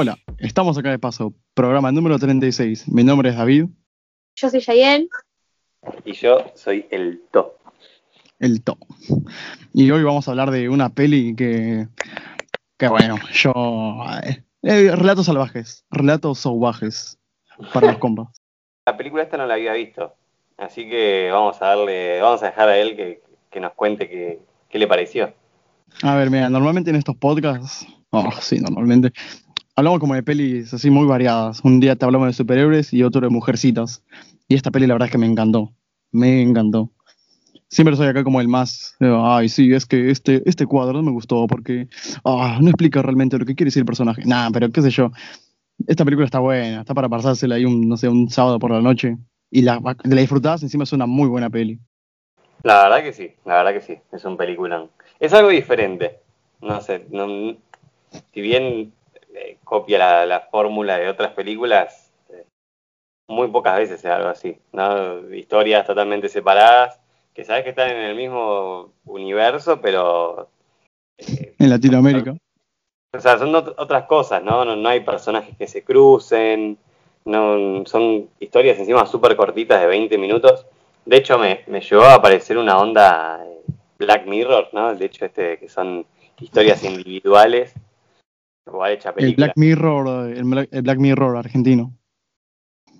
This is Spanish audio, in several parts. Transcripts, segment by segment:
Hola, estamos acá de paso, programa número 36. Mi nombre es David. Yo soy Yayen. Y yo soy el To. El To. Y hoy vamos a hablar de una peli que. Que bueno, yo. eh, eh, relatos salvajes. Relatos salvajes. Para los compas. La película esta no la había visto. Así que vamos a darle, vamos a dejar a él que, que nos cuente qué, qué le pareció. A ver, mira, normalmente en estos podcasts. Oh, sí, normalmente. Hablamos como de pelis así muy variadas. Un día te hablamos de superhéroes y otro de mujercitas. Y esta peli la verdad es que me encantó. Me encantó. Siempre soy acá como el más. eh, Ay, sí, es que este, este cuadro no me gustó porque ah, no explica realmente lo que quiere decir el personaje. Nah, pero qué sé yo. Esta película está buena, está para pasársela ahí un, no sé, un sábado por la noche. Y la, la disfrutás, encima es una muy buena peli. La verdad que sí, la verdad que sí. Es un peliculón. Es algo diferente. No sé, no- si bien eh, copia la, la fórmula de otras películas, eh, muy pocas veces es algo así. ¿no? Historias totalmente separadas, que sabes que están en el mismo universo, pero eh, En Latinoamérica. O sea, son ot- otras cosas, ¿no? ¿no? no hay personajes que se crucen, no, son historias encima súper cortitas de 20 minutos. De hecho, me, me llegó a aparecer una onda Black Mirror, ¿no? De hecho, este que son historias individuales, El película. Black Mirror, el, Bla- el Black Mirror argentino.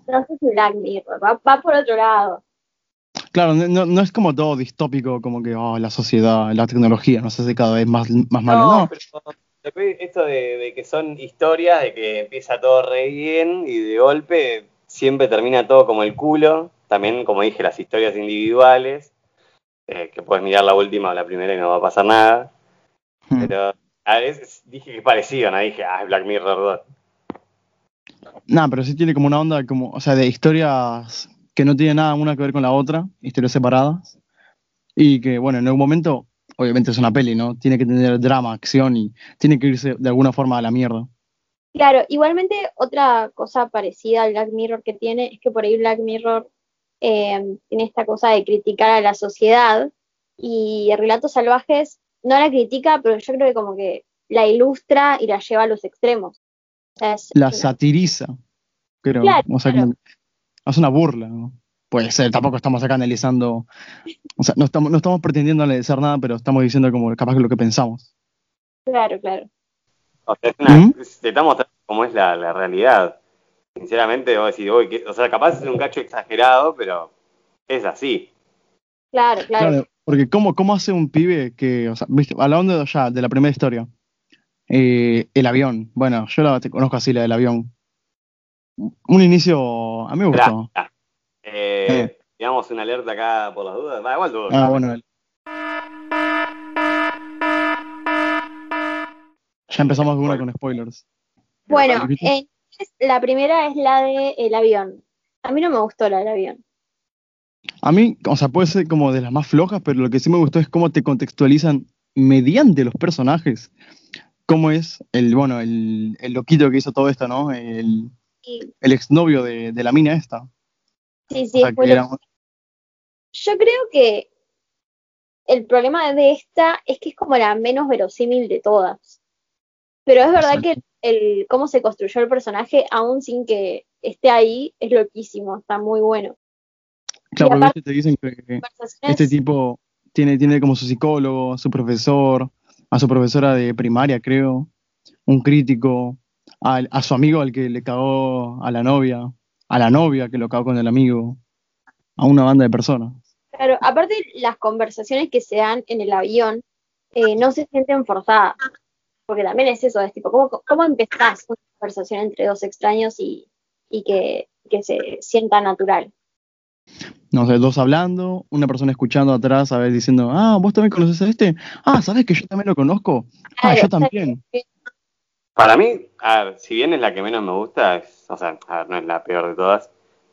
No sé si Black Mirror, va, va por otro lado. Claro, no, no- es como todo distópico, como que oh, la sociedad, la tecnología nos hace cada vez más, más malo. No, pero después esto de, de que son historias, de que empieza todo re bien y de golpe siempre termina todo como el culo. También, como dije, las historias individuales, eh, que puedes mirar la última o la primera y no va a pasar nada. Hmm. Pero a veces dije que es parecido, no dije, ah, es Black Mirror 2. Nah, pero sí tiene como una onda, como, o sea, de historias que no tienen nada una que ver con la otra, historias separadas. Y que, bueno, en algún momento, obviamente es una peli, ¿no? Tiene que tener drama, acción y tiene que irse de alguna forma a la mierda. Claro, igualmente otra cosa parecida al Black Mirror que tiene es que por ahí Black Mirror eh, tiene esta cosa de criticar a la sociedad y Relatos Salvajes no la critica, pero yo creo que como que la ilustra y la lleva a los extremos. O sea, es- La satiriza, creo. Claro, o sea, claro. hace una burla, ¿no? Puede ser, tampoco estamos acá analizando, o sea, no estamos, no estamos pretendiendo analizar nada, pero estamos diciendo como capaz que lo que pensamos. claro, claro. O sea, es una, ¿Mm? te está mostrando cómo es la, la realidad. Sinceramente, vos decís, "Uy, que- o sea, capaz es un cacho exagerado, pero es así. Claro, claro. Claro, porque ¿cómo, cómo hace un pibe que, o sea, viste, hablando de ya de la primera historia, eh, el avión, bueno, yo la te conozco así, la del avión. Un inicio, a mí me gustó. Eh, digamos una alerta acá por las dudas. Va, igual dudas. Ah, bueno. Ya empezamos de una con spoilers. Bueno, eh, la primera es la de el avión. A mí no me gustó la del avión. A mí, o sea, puede ser como de las más flojas, pero lo que sí me gustó es cómo te contextualizan mediante los personajes. Cómo es el, bueno, el, el loquito que hizo todo esto, ¿no? El, Sí, el exnovio de, de la mina esta. sí, O sí, sea, que era- loco. Yo creo que el problema de esta es que es como la menos verosímil de todas. Pero es verdad que el cómo se construyó el personaje, aún sin que esté ahí, es loquísimo, está muy bueno. Claro, porque te dicen que Conversaciones- este tipo tiene, tiene como su psicólogo, su profesor, a su profesora de primaria, creo, un crítico, al- a, su amigo al que le cagó a la novia, a la novia que lo cagó con el amigo, a una banda de personas. Claro, aparte las conversaciones que se dan en el avión eh, no se sienten forzadas, porque también es eso, es tipo, ¿cómo, cómo empezás una conversación entre dos extraños y, y que, que se sienta natural? No sé, dos hablando, una persona escuchando atrás, a ver, diciendo, ah, vos también conoces a este, ah, ¿sabes que yo también lo conozco? Ah, yo también. Para mí, a ver, si bien es la que menos me gusta, es- o sea, a ver, no es la peor de todas,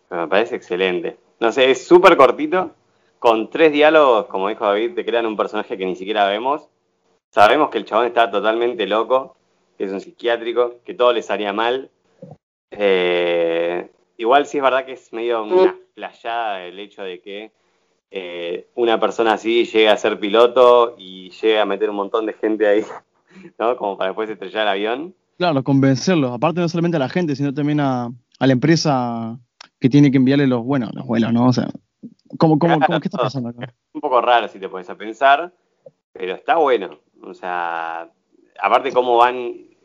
pero me parece excelente. No sé, es súper cortito, con tres diálogos, como dijo David, te crean un personaje que ni siquiera vemos. Sabemos que el chabón está totalmente loco, que es un psiquiátrico, que todo le salía mal. Eh, igual sí es verdad que es medio una playada el hecho de que eh, una persona así llegue a ser piloto y llegue a meter un montón de gente ahí, ¿no? Como para después estrellar el avión. Claro, convencerlos. Aparte no solamente a la gente, sino también a, a la empresa que tiene que enviarle los, bueno, los vuelos, ¿no? O sea, ¿cómo, cómo, Claro, cómo- ¿qué está pasando acá? un poco raro si te pones a pensar, pero está bueno. O sea, aparte cómo van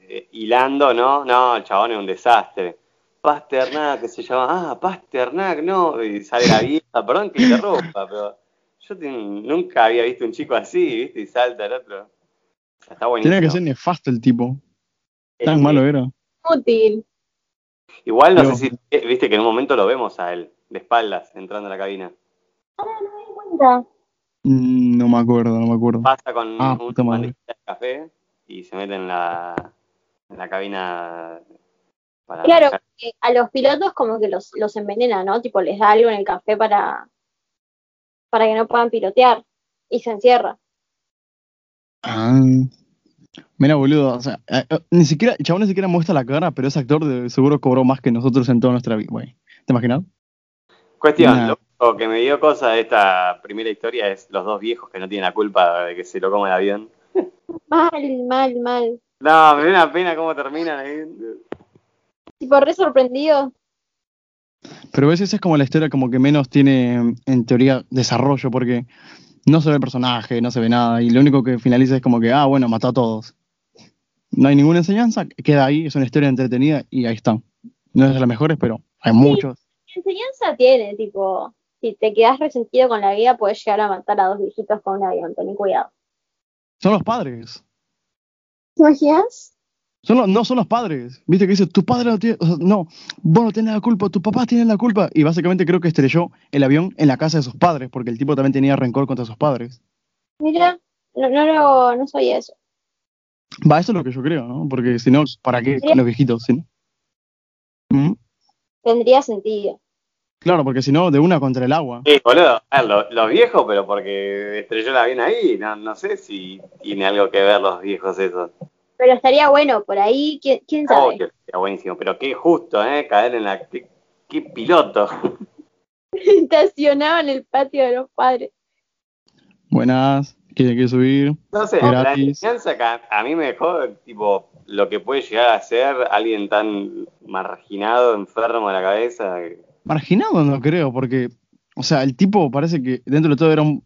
eh, hilando, ¿no? No, el chabón es un desastre. Pasternak, que se llama, ah, Pasternak, no, y sale la vieja, perdón que interrumpa, pero yo ten- nunca había visto un chico así, ¿viste? Y salta el otro. Está buenísimo. Tenía que ser nefasto el tipo. Tan Eh, malo era. Útil. Igual no Pero- sé si, eh, viste que en un momento lo vemos a él, de espaldas, entrando a la cabina. Cuenta. Mm, No me acuerdo, no me acuerdo. Pasa con Ah, un de café y se mete en la, en la cabina para Claro, que a los pilotos como que los, los envenena, ¿no? Tipo, les da algo en el café para, para que no puedan pilotear. Y se encierra. Ah. Mira, boludo, o sea, eh, eh, ni siquiera, el chabón ni siquiera muestra la cara, pero ese actor de- seguro cobró más que nosotros en toda nuestra vida, güey. ¿Te imaginas? Cuestión, Nah. lo único que me dio cosa de esta primera historia es los dos viejos que no tienen la culpa de que se lo coma el avión. Mal, mal, mal. No, me da una pena cómo terminan ahí. Tipo, re sorprendido. Pero ves, esa es como la historia como que menos tiene, en teoría, desarrollo, porque no se ve el personaje, no se ve nada, y lo único que finaliza es como que, ah, bueno, mató a todos. No hay ninguna enseñanza, queda ahí, es una historia entretenida y ahí está. No es de las mejores, pero hay muchos. ¿Qué enseñanza tiene? Tipo, si te quedas resentido con la guía, puedes llegar a matar a dos viejitos con un avión. Ten cuidado. Son los padres. ¿Te imaginas? Son los- no son los padres. Viste que dice, tu padre no tiene, o sea, no, vos no tenés la culpa, tu papá tiene la culpa. Y básicamente creo que estrelló el avión en la casa de sus padres, porque el tipo también tenía rencor contra sus padres. Mira, no, no, lo- no sabía eso. Va, eso es lo que yo creo, ¿no? Porque si no, ¿para qué Sería- los viejitos? ¿sí? ¿Mm? Tendría sentido. Claro, porque si no, de una contra el agua. Sí, boludo, ah, lo- los viejos, pero porque estrelló el avión ahí, no, no sé si tiene algo que ver los viejos esos. Pero estaría bueno, por ahí, ¿quién, quién Oh, sabe? que está buenísimo, pero qué justo, ¿eh? Caer en la... Qué, qué piloto. Estacionaba en el patio de los padres. Buenas, ¿quiere, quiere subir? No sé, la Gratis. enseñanza que a, a mí me dejó, tipo, lo que puede llegar a ser alguien tan marginado, enfermo de la cabeza. Marginado no creo, porque, o sea, el tipo parece que dentro de todo era un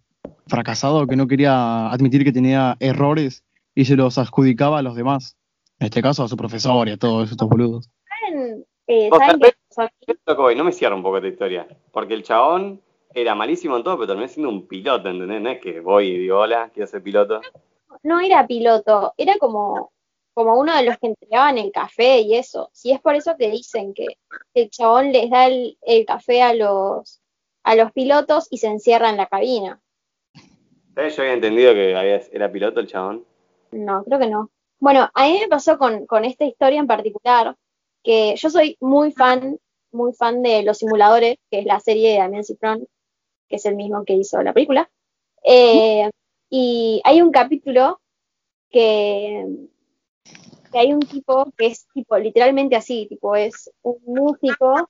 fracasado que no quería admitir que tenía errores y se los adjudicaba a los demás. En este caso a su profesor y a todos estos boludos. ¿Saben, eh, O sea, ¿saben que no me cierro un poco esta historia. Porque el chabón era malísimo en todo, pero terminó siendo un piloto, ¿entendés? No es que voy y digo, hola, quiero ser piloto. No era piloto, era como, como uno de los que entregaban el café y eso. Si es por eso que dicen que el chabón les da el, el café a los, a los pilotos y se encierra en la cabina. ¿Sabes? Yo había entendido que había- era piloto el chabón. No, creo que no. Bueno, a mí me pasó con, con esta historia en particular, que yo soy muy fan, muy fan de Los Simuladores, que es la serie de Damián Cifrón, que es el mismo que hizo la película. Eh, y hay un capítulo que, que hay un tipo que es tipo literalmente así, tipo es un músico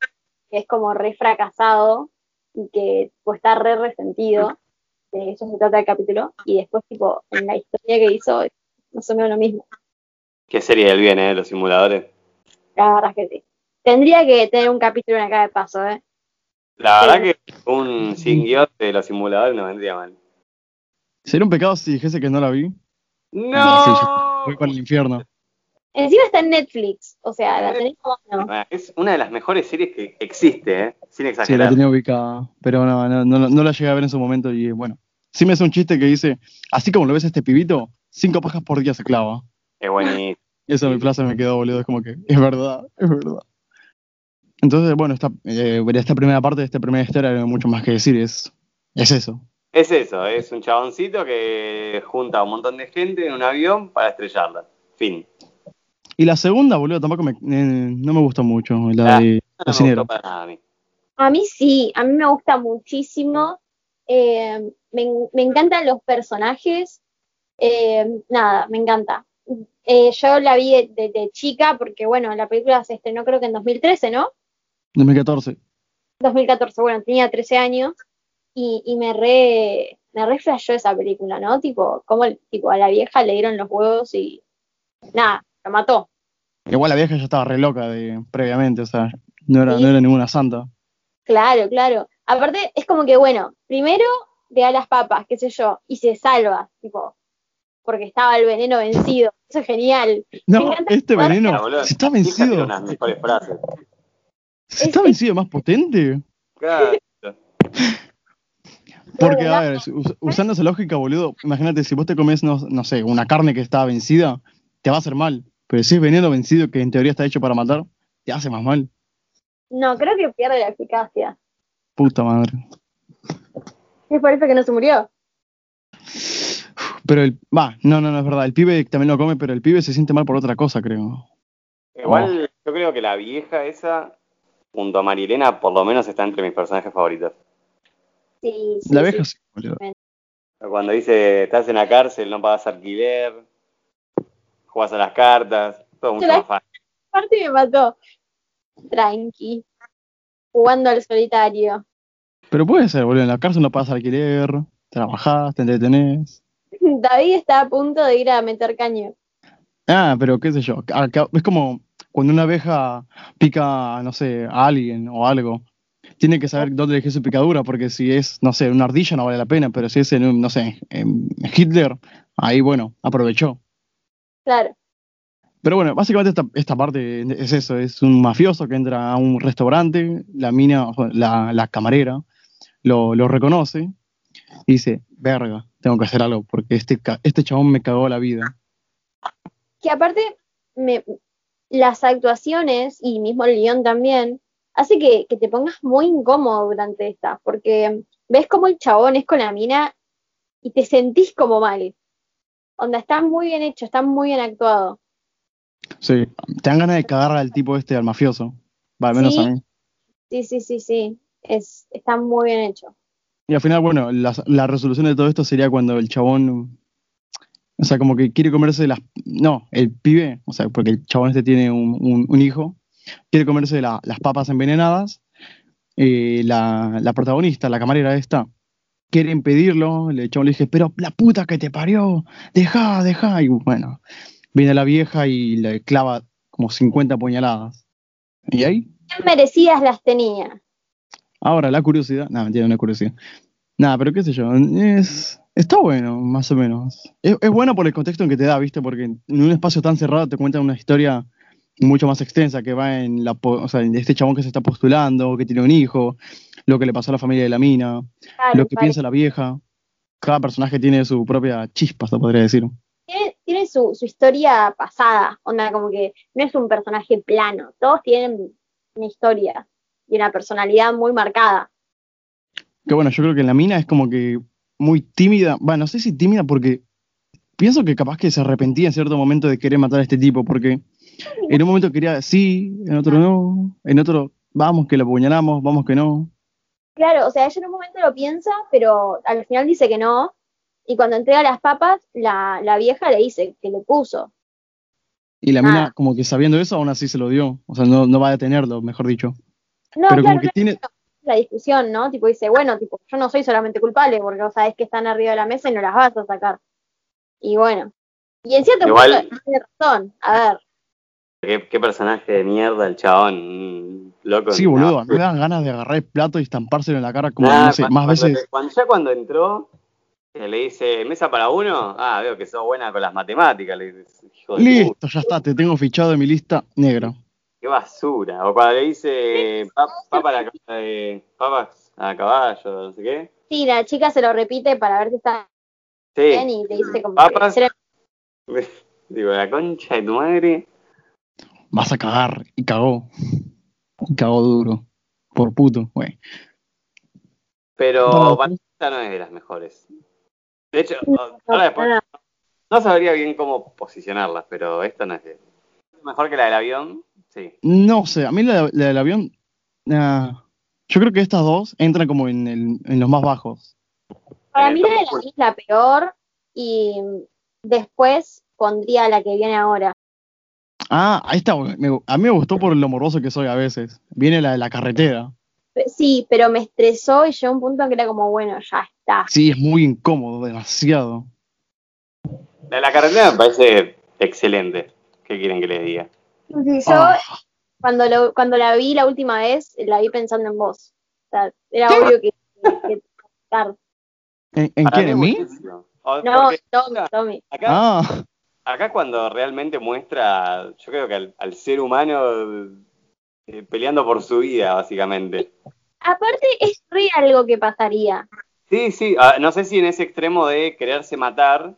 que es como re fracasado y que tipo, está re resentido. De eso se trata el capítulo. Y después, tipo, en la historia que hizo, más o menos lo mismo. Qué serie del bien, ¿eh? Los simuladores. La verdad es que sí. Tendría que tener un capítulo en acá de paso, ¿eh? La Sí. verdad que un sin guion de los simuladores no vendría mal. Sería un pecado si dijese que no la vi. ¡No! Sí, Voy para el infierno. Encima está en Netflix, o sea, la tenés a mano. Bueno, Es una de las mejores series que existe, ¿eh? Sin Sí, la exagerar. tenía ubicada, pero no, no, no, no la llegué a ver en su momento y bueno. Sí me hace un chiste que dice, así como lo ves a este pibito, cinco pajas por día se clava. Es buenísimo. Eso en mi plaza me quedó, boludo, es como que, es verdad, es verdad. Entonces, bueno, esta, eh, esta primera parte, de esta primera historia, no hay mucho más que decir, es, es eso. Es eso, es un chaboncito que junta a un montón de gente en un avión para estrellarla. Fin. Y la segunda, boludo, tampoco me, eh, no me gustó mucho, la Ah, de No me cocinero. gustó para nada a mí. A mí sí, a mí me gusta muchísimo. Eh, me, me encantan los personajes. Eh, nada, me encanta. Eh, yo la vi de- desde chica porque, bueno, la película se estrenó creo que en 2013, ¿no? 2014. 2014, bueno, tenía 13 años y, y me re, me re flashó esa película, ¿no? Tipo, como tipo, a la vieja le dieron los huevos y nada, lo mató. Igual la vieja ya estaba re loca de, previamente, o sea, no era, Sí. no era ninguna santa. Claro, claro. Aparte, es como que, bueno, primero le da las papas, qué sé yo, y se salva, tipo, porque estaba el veneno vencido. Eso es genial. No, este veneno, Mira, boludo, si está vencido, unas mejores frases. si está vencido más potente. Claro. Porque, a ver, us- usando esa lógica, boludo, imagínate, si vos te comes, no, no sé, una carne que está vencida, te va a hacer mal. Pero si es veneno vencido, que en teoría está hecho para matar, te hace más mal. No, creo que pierde la eficacia. Puta madre. Es por eso que no se murió. Pero el. Va, no, no, no es verdad. El pibe también lo come, pero el pibe se siente mal por otra cosa, creo. Igual yo creo que la vieja esa, junto a Marilena, por lo menos está entre mis personajes favoritos. Sí, sí, La sí. vieja sí, boludo. Cuando dice, estás en la cárcel, no pagas alquiler, juegas a las cartas, todo mucho la- más fácil. Aparte me mató. Tranqui. Jugando al solitario. Pero puede ser, boludo. En la cárcel no pagas alquiler, trabajás, te entretenés. David está a punto de ir a meter caño. Ah, pero qué sé yo. es como cuando una abeja pica, no sé, a alguien o algo. Tiene que saber dónde dejé su picadura, porque si es, no sé, una ardilla no vale la pena, pero si es en un, no sé, en Hitler, ahí bueno, aprovechó. Claro. Pero bueno, básicamente esta, esta parte es eso, es un mafioso que entra a un restaurante, la mina, la camarera, lo, lo reconoce y dice, verga, tengo que hacer algo, porque este, este chabón me cagó la vida. Que aparte, me, las actuaciones y mismo el guion también, hace que, que te pongas muy incómodo durante esta, porque ves como el chabón es con la mina y te sentís como mal. Onda, está muy bien hecho, está muy bien actuado. Sí, te dan ganas de cagar al tipo este, al mafioso. Va, al menos Sí. a mí. Sí, sí, sí, sí. Es, está muy bien hecho. Y al final, bueno, la, la resolución de todo esto sería cuando el chabón, o sea, como que quiere comerse las, no, el pibe, o sea, porque el chabón este tiene un, un- un hijo, quiere comerse la- las papas envenenadas, eh, la, la protagonista, la camarera esta, quiere impedirlo, el chabón le dice, pero la puta que te parió, deja, deja, y bueno, viene la vieja y le clava como 50 puñaladas. Y ahí merecidas las tenía. Ahora, la curiosidad. No, mentira, es curiosidad. Nada, pero qué sé yo. Es, está bueno, más o menos. Es, es bueno por el contexto en que te da, ¿viste? Porque en un espacio tan cerrado te cuentan una historia mucho más extensa que va en la o sea, en este chabón que se está postulando, que tiene un hijo, lo que le pasó a la familia de la mina, Claro, lo que piensa la vieja. Cada personaje tiene su propia chispa, se podría decir. tiene, tiene su, su historia pasada, onda como que no es un personaje plano, todos tienen una historia y una personalidad muy marcada. Que bueno, yo creo que la mina es como que muy tímida. Bueno, no sé si tímida porque pienso que capaz que se arrepentía en cierto momento de querer matar a este tipo, porque en un momento quería sí, en otro no, en otro vamos que lo apuñalamos, vamos que no. Claro, o sea, ella en un momento lo piensa, pero al final dice que no, y cuando entrega las papas, la, la vieja le dice que le puso. Y la mina, Ah. como que sabiendo eso, aún así se lo dio. O sea, no, no va a detenerlo, mejor dicho. No, Pero claro, como que claro, tiene. la discusión, ¿no? Tipo dice, bueno, tipo, yo no soy solamente culpable porque vos sabés que están arriba de la mesa y no las vas a sacar. Y bueno, y en cierto Igual- punto tiene razón. A ver, ¿Qué, qué personaje de mierda el chabón, loco. Sí, boludo, a mí me dan ganas de agarrar el plato y estampárselo en la cara como, Nah, no sé, cuando- más cuando- veces. cuando- ya cuando entró, le dice, ¿mesa para uno? Ah, veo que sos buena con las matemáticas. Le dice, hijo de Listo, ya está, te tengo fichado en mi lista negra. Qué basura. O cuando le dice, "Pa- papa a la ca- eh, papas a caballo, no sé qué. sí, la chica se lo repite para ver si está bien Sí, y le dice como Papas. que digo, la concha de tu madre. Vas a cagar. Y cagó. Y cagó duro. Por puto, güey. Pero No, esta no es de las mejores. De hecho, No, ahora después no sabría bien cómo posicionarlas, pero esta no es de... Mejor que la del avión, sí. No sé, a mí la, la del avión. ah, yo creo que estas dos entran como en, el- en los más bajos. Para mí la de ¿cómo la es la peor y después pondría la que viene ahora. Ah, ahí está. me- a mí me gustó por lo morboso que soy a veces. Viene la de la carretera. Sí, pero me estresó y llegó a un punto en que era como, bueno, ya está. Sí, es muy incómodo, demasiado. La de la carretera me parece excelente. ¿Qué quieren que les diga? Sí, yo Ah, cuando, lo, cuando la vi la última vez, la vi pensando en vos. O sea, era obvio que, que- que- ¿En, en quién? ¿En mí? O- No, Tommy, Tommy. acá, Ah, acá cuando realmente muestra, yo creo que al, al ser humano eh, peleando por su vida, básicamente. Aparte, es re algo que pasaría. Sí, sí, ah, no sé si en ese extremo de quererse matar,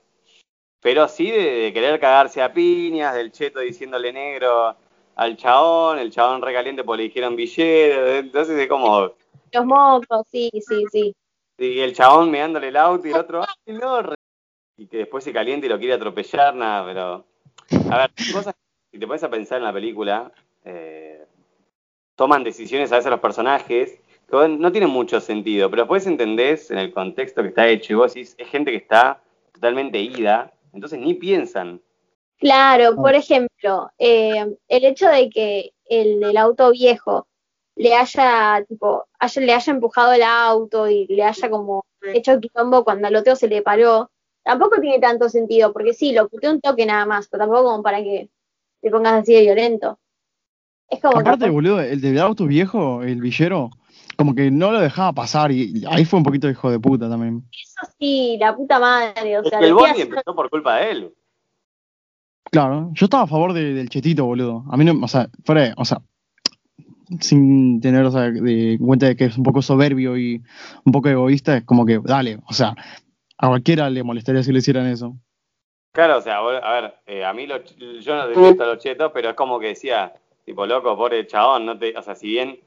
pero sí de, de querer cagarse a piñas, del cheto diciéndole negro al chabón, el chabón recaliente porque le dijeron villero, entonces es como, Los mocos, sí, sí, sí. y el chabón meándole el auto y el otro, ¡ay, no! re-", Y que después se calienta y lo quiere atropellar, nada, pero... A ver, cosas, si te pones a pensar en la película, eh, toman decisiones a veces los personajes que no tienen mucho sentido, pero después entendés en el contexto que está hecho y vos decís, es gente que está totalmente ida, entonces ni piensan. Claro, por ejemplo, eh, el hecho de que el del auto viejo le haya, tipo, haya, le haya empujado el auto y le haya como hecho quilombo cuando al otro se le paró, tampoco tiene tanto sentido, porque sí, lo puteó un toque nada más, pero tampoco como para que te pongas así de violento. Es como que aparte, boludo, el del auto viejo, el villero, como que no lo dejaba pasar y ahí fue un poquito hijo de puta también. eso sí, la puta madre, o Es sea, que el Bondi empezó por culpa de él. Claro, yo estaba a favor de- del chetito, boludo. A mí no, o sea, fuera, de- o sea, sin tener, o sea, de en cuenta de que es un poco soberbio y un poco egoísta, es como que, dale, o sea, a cualquiera le molestaría si le hicieran eso. Claro, o sea, vos- a ver, eh, a mí lo- yo no detesto a los chetos, pero es como que decía, tipo, loco, pobre chabón, no te, o sea, si bien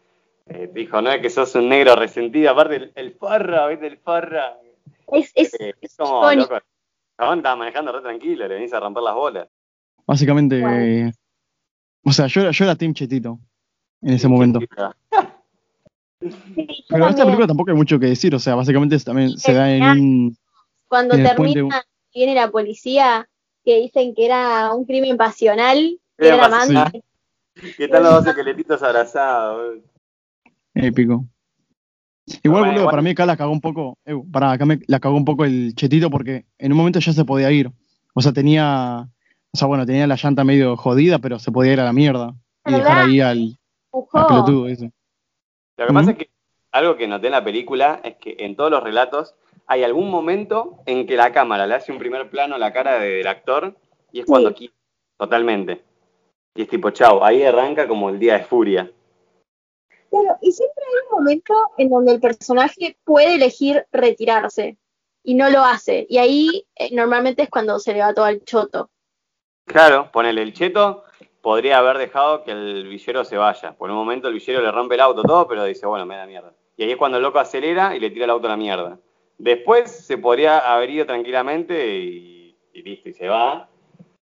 eh, dijo, no es que sos un negro resentido, aparte el, el farra, ¿viste? El farra. es, es, eh, es como, loco, el chabón estaba manejando re tranquilo, le venís a romper las bolas. Básicamente, eh, o sea, yo era, yo era Team Chetito en ese momento. Sí, Pero de esta película tampoco hay mucho que decir, o sea, básicamente también se da en un... cuando en termina, viene la policía que dicen que era un crimen pasional, que era amante. ¿Qué tal los dos esqueletitos abrazados? Épico. Igual, boludo, igual- para mí acá la cagó un poco. Eh, para acá me la cagó un poco el chetito porque en un momento ya se podía ir. O sea, tenía. O sea, bueno, tenía la llanta medio jodida, pero se podía ir a la mierda. Y dejar ahí al, al pelotudo ese. Lo que pasa es que algo que noté en la película es que en todos los relatos hay algún momento en que la cámara le hace un primer plano a la cara de- del actor y es cuando Sí. quita totalmente. Y es tipo, chau, ahí arranca como el día de furia. Claro, y siempre hay un momento en donde el personaje puede elegir retirarse y no lo hace. Y ahí eh, normalmente es cuando se le va todo al choto. Claro, ponele el cheto, podría haber dejado que el villero se vaya. Por un momento el villero le rompe el auto todo, pero dice, bueno, me da mierda. Y ahí es cuando el loco acelera y le tira el auto a la mierda. Después se podría haber ido tranquilamente y, listo, y se va.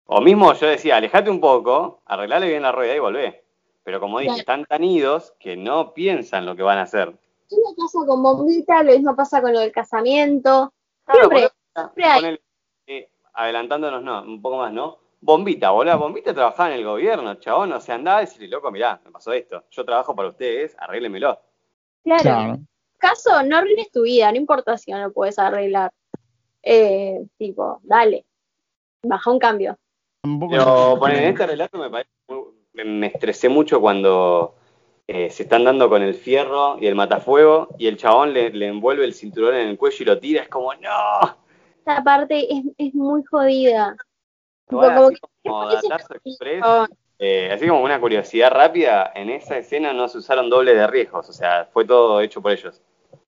O mismo yo decía, alejate un poco, arreglale bien la rueda y volvé. Pero como dije, Claro. están tan idos que no piensan lo que van a hacer. Lo mismo pasa con Bombita, lo mismo pasa con lo del casamiento. Claro, Siempre, siempre hay. eh, adelantándonos no, un poco más, ¿no? Bombita, boludo, Bombita trabajaba en el gobierno, chabón, o sea, andaba y decirle, loco, mirá, me pasó esto, yo trabajo para ustedes, arréglemelo. Claro. Claro. Caso, no arruines tu vida, no importa si no lo puedes arreglar. Eh, tipo, dale, baja un cambio. Pero poner en este relato me parece muy- me, me estresé mucho cuando eh, se están dando con el fierro y el matafuego y el chabón le, le envuelve el cinturón en el cuello y lo tira, es como, no. Esta parte es, es muy jodida. Igual, Como así que- como parece Datazo que- Express, Eh, así como una curiosidad rápida, en esa escena no se usaron doble de riesgos, o sea, fue todo hecho por ellos.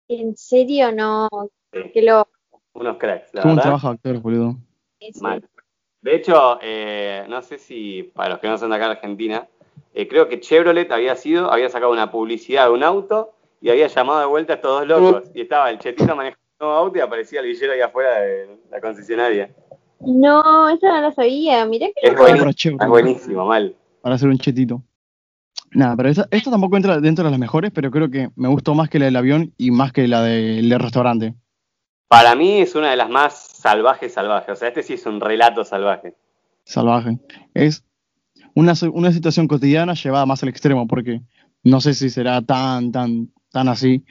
En serio, no. Sí. Que lo. Unos cracks, la verdad. de actores, boludo. sí. Mal. De hecho, eh, no sé si para los que no son de acá en Argentina, eh, creo que Chevrolet había sido, había sacado una publicidad de un auto y había llamado de vuelta a estos dos locos. Y estaba el chetito manejando un auto y aparecía el villero ahí afuera de la concesionaria. No, eso no lo sabía. Mirá que Es loco. buenísimo, es buenísimo, mal. Para hacer un chetito. Nada, pero esta, esta tampoco entra dentro de las mejores, pero creo que me gustó más que la del avión y más que la del del restaurante. Para mí es una de las más salvajes salvajes. O sea, este sí es un relato salvaje. Salvaje. Es una, una situación cotidiana llevada más al extremo, porque no sé si será tan, tan, tan así.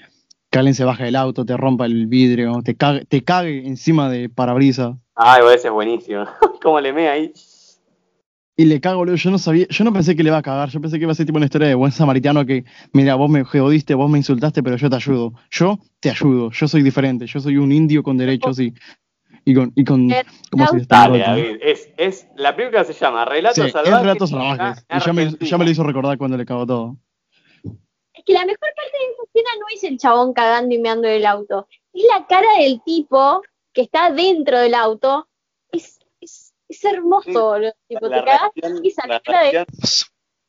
Que alguien se baja del auto, te rompa el vidrio, te cague, te cague encima de parabrisas. Ay, ese es buenísimo. ¿Cómo le mea ahí? Y le cago, boludo. Yo no sabía, yo no pensé que le iba a cagar. Yo pensé que iba a ser tipo una historia de buen samaritano que, mira, vos me jodiste, vos me insultaste, pero yo te ayudo. Yo te ayudo. Yo soy diferente. Yo soy un indio con derechos y, y con, y con Eh, ¿cómo se Dale, dice? Dale, Roto. David. Es, es, la película se llama Relatos Sí, es Salvajes. Relatos Salvajes. Y ya me, ya me lo hizo recordar cuando le cagó todo. Es que la mejor parte de esa escena no es el chabón cagando y meando en el auto. Es la cara del tipo que está dentro del auto. Es, hermoso, Sí. boludo. Tipo, La te cagás y la cara de.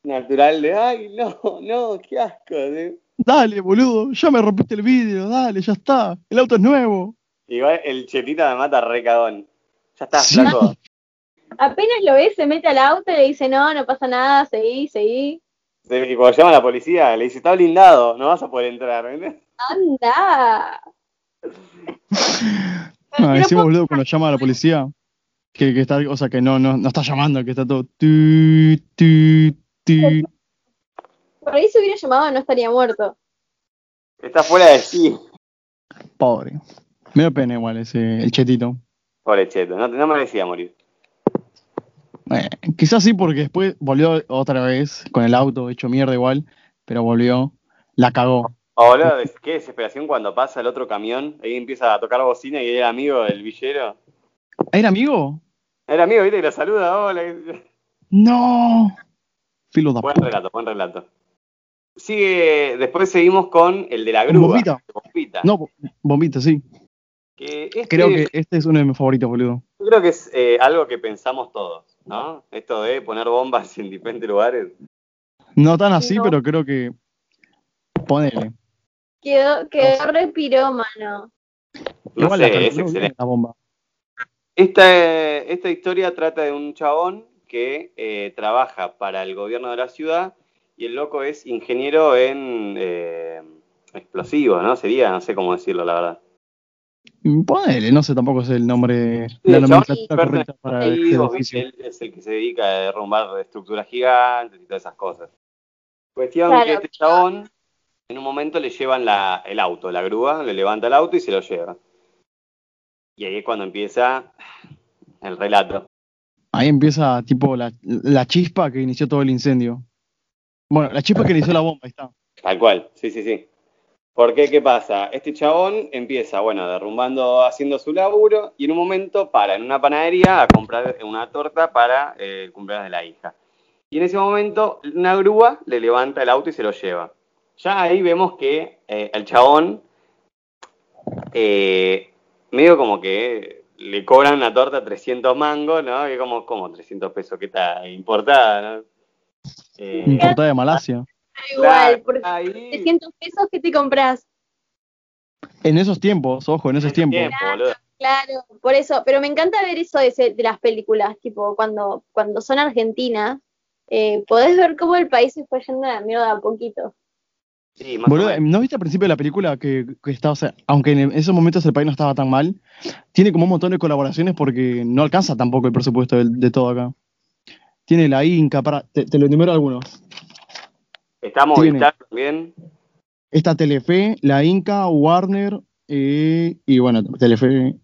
natural de, ay, no, no, qué asco. ¿sí? Dale, boludo. Ya me rompiste el vidrio. Dale, ya está. El auto es nuevo. Igual el chetita me mata re cagón. Ya está, Sí. flaco. Apenas lo ve, se mete al auto y le dice, no, no pasa nada, seguí, seguí. Y cuando llama a la policía, le dice, está blindado, no vas a poder entrar. ¿entendés? Anda. Ah, encima, boludo, cuando llama a la policía, que, que está, o sea, que no, no, no está llamando, que está todo. tu, tu, tu. Por ahí se hubiera llamado no estaría muerto. Está fuera de sí. Pobre. Me da pena igual ese, el chetito. Pobre cheto, no, no merecía morir. Eh, quizás sí, porque después volvió otra vez con el auto hecho mierda igual, pero volvió, la cagó. Oh, boludo, qué desesperación cuando pasa el otro camión, ahí empieza a tocar bocina y era amigo del villero. ¿Era amigo? Era amigo, viste, y lo saluda, hola. No. Filo de Buen puta. relato, buen relato. Sigue, después seguimos con el de la grúa. bombita. Bombita. No, bo- bombita, sí. Que este- Creo que este es uno de mis favoritos, boludo. Yo creo que es eh, algo que pensamos todos, ¿no? Esto de poner bombas en diferentes lugares. No tan así, No. pero creo que. Ponele. Quedó, quedó re pirómano. No Igual la sé, es excelente. la bomba. Esta, esta historia trata de un chabón que eh, trabaja para el gobierno de la ciudad y el loco es ingeniero en eh, explosivos, ¿no? Sería, no sé cómo decirlo, la verdad. Ponele, no sé tampoco es el nombre, Sí, la el nomenclatura correcta para este oficio. Él es el que se dedica a derrumbar estructuras gigantes y todas esas cosas. Cuestión Claro. que este chabón, en un momento le llevan la, el auto, la grúa, le levanta el auto y se lo lleva. Y ahí es cuando empieza el relato. Ahí empieza tipo la, la chispa que inició todo el incendio. Bueno, la chispa que inició la bomba, ahí está. Tal cual, sí, sí, sí. Porque, ¿qué pasa? Este chabón empieza, bueno, derrumbando, haciendo su laburo, y en un momento para en una panadería a comprar una torta para eh, el cumpleaños de la hija. Y en ese momento, una grúa le levanta el auto y se lo lleva. Ya ahí vemos que eh, el chabón, eh, medio como que le cobran una torta 300 mangos, ¿no? Y como, como 300 pesos, que está importada, ¿no? Eh, Importada de Malasia. Igual, por ahí- 300 pesos que te compras. En esos tiempos, ojo, en esos tiempos. tiempo. Claro, por eso, pero me encanta ver eso de, ese- de las películas, tipo, cuando, cuando son argentinas, eh, podés ver cómo el país se fue yendo a la mierda a poquito. Sí, más o Boludo. ¿no viste al principio de la película que, que está, o sea, aunque en esos momentos el país no estaba tan mal, tiene como un montón de colaboraciones porque no alcanza tampoco el presupuesto de, de todo acá. Tiene la Inca, para, te, te lo enumero algunos. Está Movistar también. Está Telefe, la Inca, Warner, eh, y bueno, Telefe,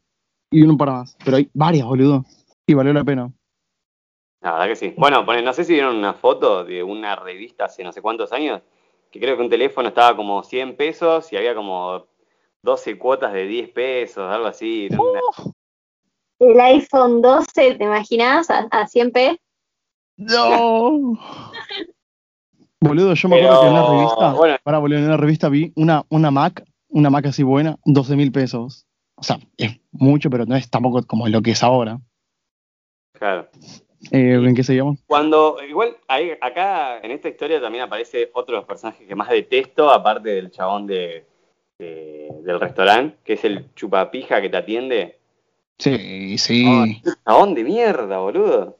y uno para más. Pero hay varias, boludo. Y valió la pena. La verdad que sí. Bueno, no sé si vieron una foto de una revista hace no sé cuántos años, que creo que un teléfono estaba como 100 pesos y había como 12 cuotas de 10 pesos, algo así. Una- El iPhone 12, ¿te imaginas? A, a 100p. ¡No! boludo, yo me Pero, acuerdo que en una revista, bueno. para boludo, en una revista vi una, una Mac, una Mac así buena, 12 mil pesos. O sea, es mucho, pero no es tampoco como lo que es ahora. Claro. Eh, ¿En qué seguimos? Cuando, igual, ahí, acá en esta historia también aparece otro de los personajes que más detesto, aparte del chabón de, de- del restaurante, que es el chupapija que te atiende. Sí, sí. Ay, chabón de mierda, boludo.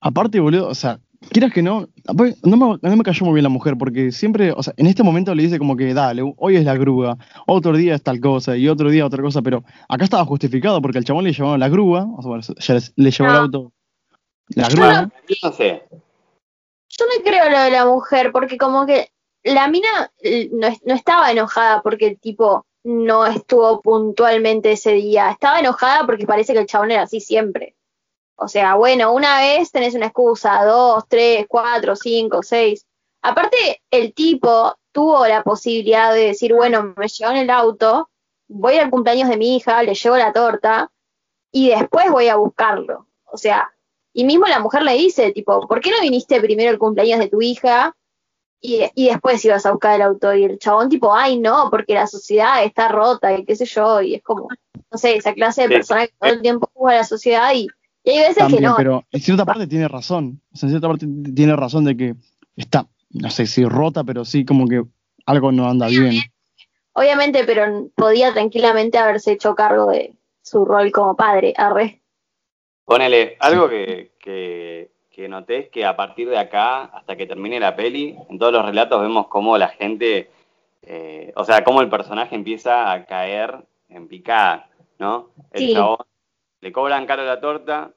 Aparte, boludo, o sea, quieras que no, no me, no me cayó muy bien la mujer, porque siempre, o sea, en este momento le dice como que, dale, hoy es la grúa, otro día es tal cosa, y otro día otra cosa, pero acá estaba justificado porque al chabón le llevaron la grúa, o sea, bueno, ya le llevó el No. auto la Yo grúa, Yo no sé. Yo no creo lo de la mujer, porque como que la mina eh, no, no estaba enojada porque el tipo no estuvo puntualmente ese día. Estaba enojada porque parece que el chabón era así siempre. O sea, bueno, una vez tenés una excusa, dos, tres, cuatro, cinco, seis. Aparte, el tipo tuvo la posibilidad de decir, bueno, me llevo en el auto, voy al cumpleaños de mi hija, le llevo la torta y después voy a buscarlo. O sea, y mismo la mujer le dice, tipo, ¿por qué no viniste primero al cumpleaños de tu hija y, y, después ibas a buscar el auto? Y el chabón, tipo, ay, no, porque la sociedad está rota y qué sé yo, y es como, no sé, esa clase de persona que todo el tiempo juzga a la sociedad y, y hay veces También, que no. pero en cierta parte tiene razón. O sea, en cierta parte tiene razón de que está, no sé si rota, pero sí como que algo no anda bien. Obviamente, pero podía tranquilamente haberse hecho cargo de su rol como padre, arre. Ponele, algo que, que, que noté es que a partir de acá, hasta que termine la peli, en todos los relatos vemos cómo la gente, eh, o sea, cómo el personaje empieza a caer en picada, ¿no? El Sí. chabón le cobran caro la torta,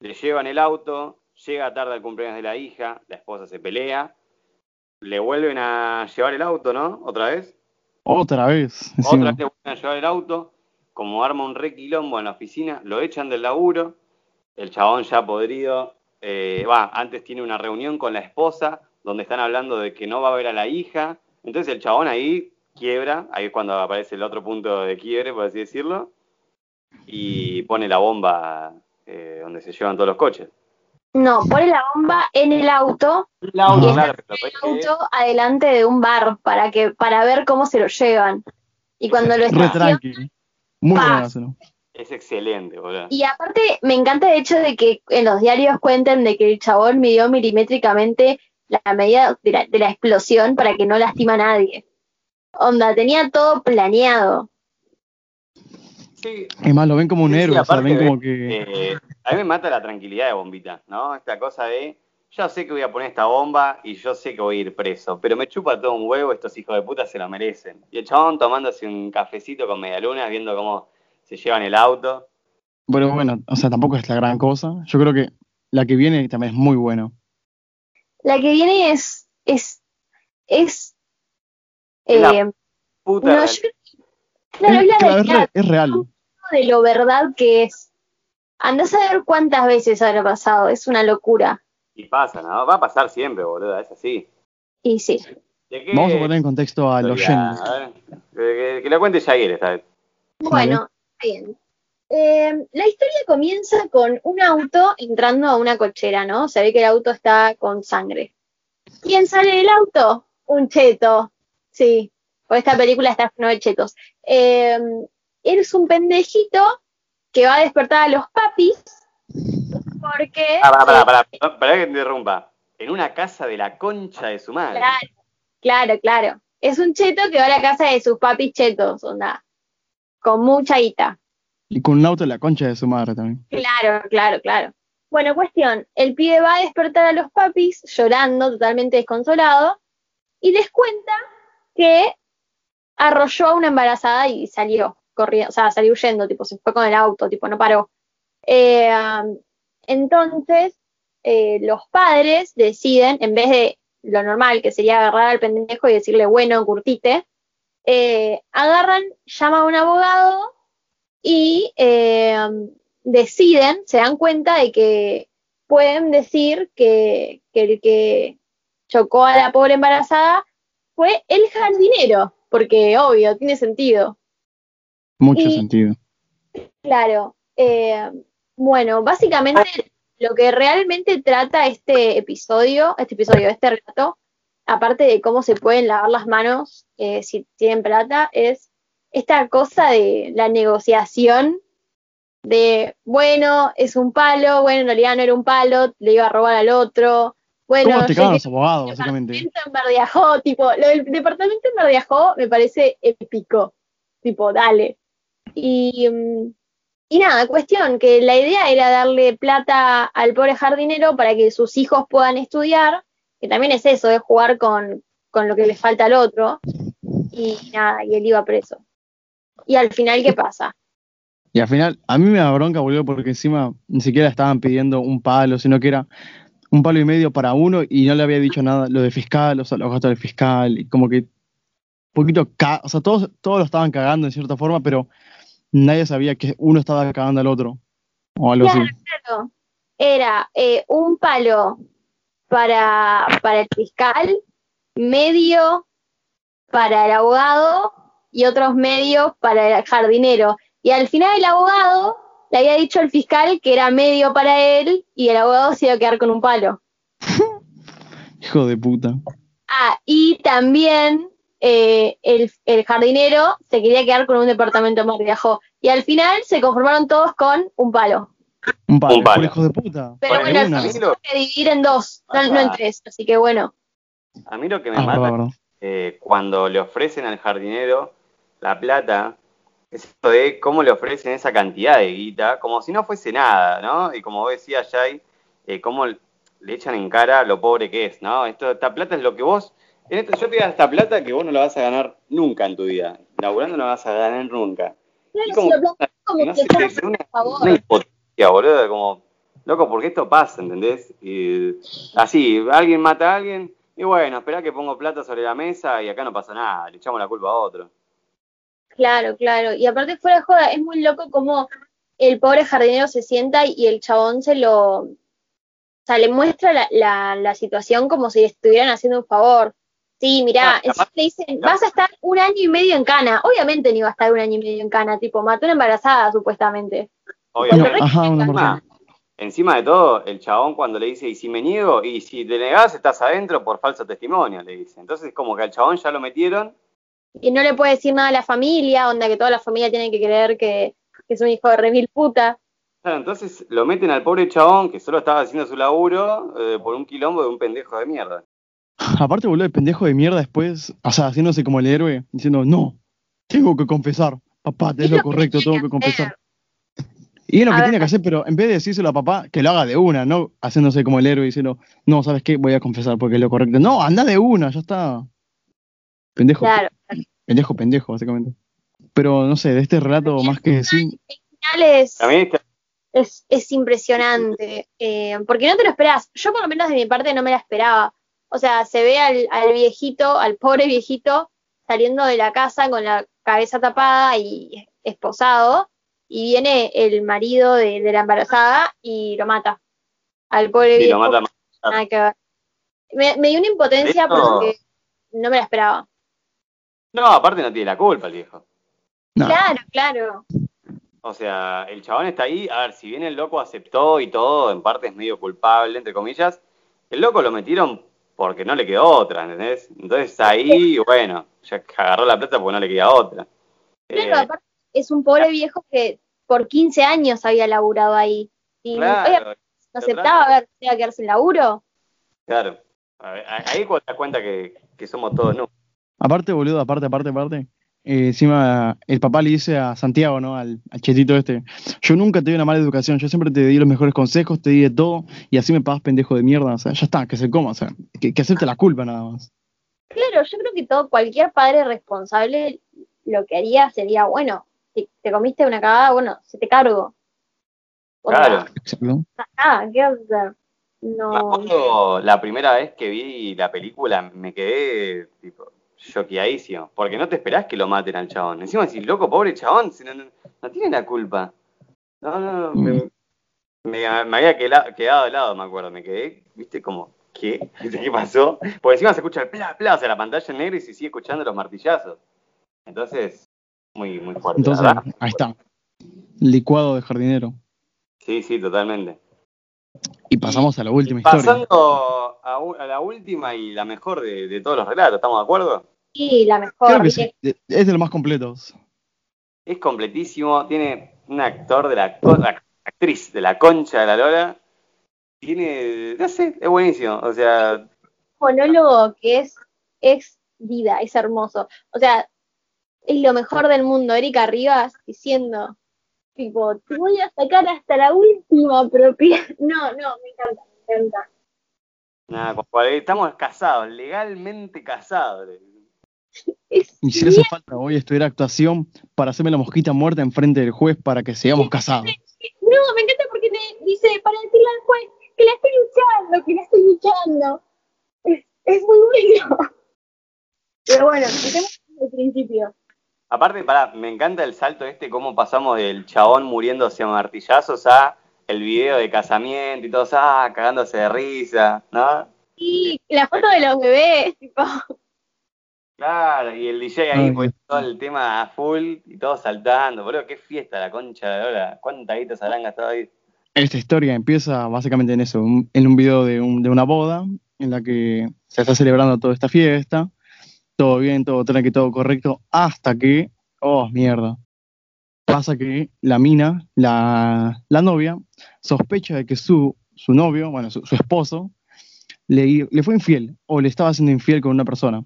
le llevan el auto, llega tarde al cumpleaños de la hija, la esposa se pelea, le vuelven a llevar el auto, ¿no? Otra vez. Otra vez. Otra vez le vuelven a llevar el auto, como arma un re quilombo en la oficina, lo echan del laburo, el chabón ya podrido, eh, va, antes tiene una reunión con la esposa, donde están hablando de que no va a ver a la hija, entonces el chabón ahí quiebra, ahí es cuando aparece el otro punto de quiebre, por así decirlo, y pone la bomba eh, donde se llevan todos los coches. No, pone la bomba en el auto, El auto, Y claro, el auto adelante de un bar para que para ver cómo se lo llevan. Y cuando lo estacionan, tranqui. Muy. Es excelente, boludo. Y aparte, me encanta el hecho de que en los diarios cuenten de que el chabón midió milimétricamente la medida de la, de la explosión para que no lastima a nadie. Onda, tenía todo planeado. Sí, Es más, lo ven como un Sí, sí, héroe, o sea, aparte ven como que... Eh, a mí me mata la tranquilidad de Bombita, ¿no? Esta cosa de, yo sé que voy a poner esta bomba y yo sé que voy a ir preso, pero me chupa todo un huevo, estos hijos de puta se lo merecen. Y el chabón tomándose un cafecito con medialunas, viendo cómo se llevan el auto. Pero bueno, o sea, tampoco es la gran cosa. Yo creo que la que viene también es muy buena. La que viene es. es. es. Es la eh, Puta no, real- yo- claro, es la claro, es, realidad re- es real. de lo verdad que es. Andás a ver cuántas veces habrá pasado, es una locura. Y pasa, ¿no? Va a pasar siempre, boludo, es así. Y sí. ¿De qué Vamos a poner en contexto. A ver, que, que- que lo cuente Jair esta vez. Bueno, bien. Eh, la historia comienza con un auto entrando a una cochera, ¿no? Se ve que el auto está con sangre. ¿Quién sale del auto? Un cheto. Sí, por esta película está lleno de chetos. Eh, eres un pendejito que va a despertar a los papis porque... Ah, pará, pará, eh, pará, pará que te interrumpa. En una casa de la concha de su madre. Claro, claro, claro. Es un cheto que va a la casa de sus papis chetos, onda. Con mucha guita. Y con un auto en la concha de su madre también. Claro, claro, claro. Bueno, cuestión, el pibe va a despertar a los papis llorando, totalmente desconsolado, y les cuenta que arrolló a una embarazada y salió corriendo, o sea, salió huyendo, tipo, se fue con el auto, tipo, no paró. Eh, um, entonces, eh, los padres deciden, en vez de lo normal, que sería agarrar al pendejo y decirle, bueno, curtite, eh, agarran, llaman a un abogado y eh, deciden, se dan cuenta de que pueden decir que, que el que chocó a la pobre embarazada fue el jardinero, porque obvio, tiene sentido. Mucho Y- sentido. Claro. eh, bueno, básicamente lo que realmente trata este episodio, este episodio, este relato, aparte de cómo se pueden lavar las manos eh, si tienen plata, es esta cosa de la negociación de, bueno, es un palo, bueno, en realidad no era un palo, le iba a robar al otro, bueno, ¿Cómo te yo cagan que- los abogados, el departamento en Verdiajó, tipo, lo del departamento en Verdiajó me parece épico, tipo, dale. Y, mm, y nada, cuestión, que la idea era darle plata al pobre jardinero para que sus hijos puedan estudiar, que también es eso, es jugar con, con lo que le falta al otro, y nada, y él iba preso. Y al final, ¿qué pasa? Y al final, a mí me da bronca, boludo, porque encima ni siquiera estaban pidiendo un palo, sino que era un palo y medio para uno y no le había dicho nada lo de fiscal, o sea, los gastos del fiscal, y como que un poquito, ca- o sea, todos, todos lo estaban cagando en cierta forma, pero nadie sabía que uno estaba cagando al otro, o algo Claro, así. claro. era eh, un palo para, para el fiscal, medio para el abogado y otros medios para el jardinero. Y al final el abogado le había dicho al fiscal que era medio para él y el abogado se iba a quedar con un palo. Hijo de puta. Ah, y también eh, el, el jardinero se quería quedar con un departamento más viejo. Y al final se conformaron todos con un palo. Un palo, Un palo. hijo de puta. Pero Bueno, bueno, se dividir en dos, no, no en tres. Así que bueno, A mí lo que me Ah, mata. Eh, cuando le ofrecen al jardinero la plata, es esto de cómo le ofrecen esa cantidad de guita, como si no fuese nada, ¿no? Y como vos decías, Jay, eh, cómo le echan en cara lo pobre que es, ¿no? Esto, esta plata es lo que vos, en esto- yo te digo esta plata que vos no la vas a ganar nunca en tu vida, laburando no la vas a ganar nunca. Y como, como no que sé, estamos es una, a favor. una impotencia, boludo, como, loco, porque esto pasa, ¿entendés? Y, así, alguien mata a alguien, y bueno, esperá que pongo plata sobre la mesa y acá no pasa nada, le echamos la culpa a otro. Claro, claro. Y aparte fuera de joda, es muy loco como el pobre jardinero se sienta y el chabón se lo... O sea, le muestra la, la, la situación como si le estuvieran haciendo un favor. Sí, mirá, Ah, capaz- le dicen, vas a estar un año y medio en cana. Obviamente no iba a estar un año y medio en cana, tipo, mató una embarazada, supuestamente. Obviamente. No, ajá, una Encima, de todo, el chabón cuando le dice, y si me niego, y si te negás, estás adentro por falso testimonio, le dice. Entonces, como que al chabón ya lo metieron, Y no le puede decir nada a la familia, onda que toda la familia tiene que creer que, que es un hijo de remil puta. Claro, entonces lo meten al pobre chabón que solo estaba haciendo su laburo eh, por un quilombo de un pendejo de mierda. Aparte, boludo, el pendejo de mierda después, o sea, haciéndose como el héroe, diciendo, no, tengo que confesar. Papá, es lo correcto, tengo que confesar. Y es lo A que ver. tiene que hacer, pero en vez de decírselo a papá, que lo haga de una, no haciéndose como el héroe diciendo, no, ¿sabes qué? Voy a confesar porque es lo correcto. No, anda de una, ya está. Pendejo, Claro. pendejo, pendejo, básicamente. Pero no sé, de este relato, más que decir, El final es, este- es, es impresionante, eh, porque no te lo esperás. Yo por lo menos de mi parte no me la esperaba. O sea, se ve al, al viejito, al pobre viejito, saliendo de la casa con la cabeza tapada y esposado, y viene el marido de, de la embarazada y lo mata. Al pobre y viejo. lo mata más. nada que ver. Me, me dio una impotencia Esto- porque no me la esperaba. No, aparte no tiene la culpa el viejo. no, Claro, claro. O sea, el chabón está ahí, a ver, si bien el loco aceptó y todo, en parte es medio culpable, entre comillas, el loco lo metieron porque no le quedó otra, ¿entendés? Entonces ahí, bueno, ya agarró la plata porque no le queda otra. Claro, Eh, aparte es un pobre viejo que por 15 años había laburado ahí. Y claro, no aceptaba ver que iba a quedarse sin laburo. claro. A ver, ahí cuando te das cuenta que, que somos todos no. aparte, boludo, aparte, aparte, aparte. eh, encima, el papá le dice a Santiago, ¿no? Al, al chetito este, yo nunca te di una mala educación, yo siempre te di los mejores consejos, te di de todo, y así me pagas pendejo de mierda, o sea, ya está, que se coma, o sea, que, que acepte la culpa nada más. Claro, yo creo que todo, cualquier padre responsable lo que haría sería, bueno, si te comiste una cagada, bueno, se te cargo. Claro. Ah, ¿qué vas a hacer? Me No. acuerdo la primera vez que vi la película, me quedé tipo choqueadísimo. Porque no te esperás que lo maten al chabón. Encima decís, loco, pobre chabón, si no, no, no tiene la culpa. No, no, no, me, me- me había quedado de lado, me acuerdo. Me quedé, viste, como, ¿qué? ¿Qué pasó? Porque encima se escucha el pla, pla, o sea, la pantalla en negro y se sigue escuchando los martillazos. Entonces, muy, muy fuerte. Entonces, verdad. ahí está. Licuado de jardinero. Sí, sí, totalmente. Y pasamos a la última historia. Pasando a, la última y la mejor de, de todos los relatos, ¿estamos de acuerdo? Sí, la Creo mejor. que sí, es de los más completos. Es completísimo, tiene un actor de la, actriz de la concha de la lora. Tiene, no sé, es buenísimo. O sea, monólogo que es, es vida, es hermoso. O sea, es lo mejor del mundo. Erika Rivas diciendo, tipo, te voy a sacar hasta la última propiedad. No, no, me encanta, me encanta. nada, estamos casados, legalmente casados. Es Y si hace falta hoy estudiar actuación para hacerme la mosquita muerta enfrente del juez para que seamos casados. No, me encanta porque te dice, para decirle al juez que la estoy luchando, que la estoy luchando. Es, es muy bueno. Pero bueno, empecemos desde el principio. Aparte, pará, me encanta el salto este, cómo pasamos del chabón muriéndose a martillazos a el video de casamiento y todos, ah, cagándose de risa, ¿no? Sí, la foto de los bebés, tipo. Claro, y el DJ ahí pues todo el tema a full y todos saltando, boludo, qué fiesta la concha de hora, cuántas guitas habrán gastado ahí. Esta historia empieza básicamente en eso, un- en un video de, un- de una boda en la que se está celebrando toda esta fiesta, todo bien, todo tranqui, todo correcto, hasta que, oh, mierda, pasa que la mina, la, la novia, sospecha de que su, su novio, bueno, su, esposo, le, le fue infiel o le estaba haciendo infiel con una persona.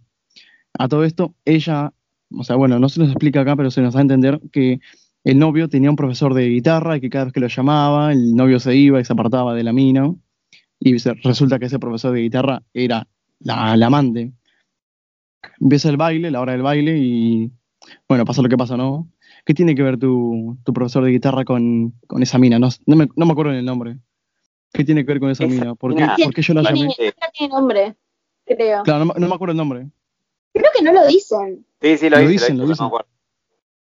A todo esto, ella, o sea, bueno, no se nos explica acá, pero se nos da a entender que el novio tenía un profesor de guitarra y que cada vez que lo llamaba, el novio se iba y se apartaba de la mina. Y resulta que ese profesor de guitarra era la, la amante. Empieza el baile, la hora del baile, y bueno, pasa lo que pasa, ¿no? ¿Qué tiene que ver tu, tu profesor de guitarra con, con esa mina? No, no me, no me acuerdo el nombre. ¿Qué tiene que ver con esa, Esa mina? ¿Por qué, mina- por qué yo la llamé? no tiene nombre, creo. Claro, no, me- no me acuerdo el nombre. Creo que no lo dicen. Sí, sí, lo, Lo dice, dicen, lo lo dice, no me acuerdo.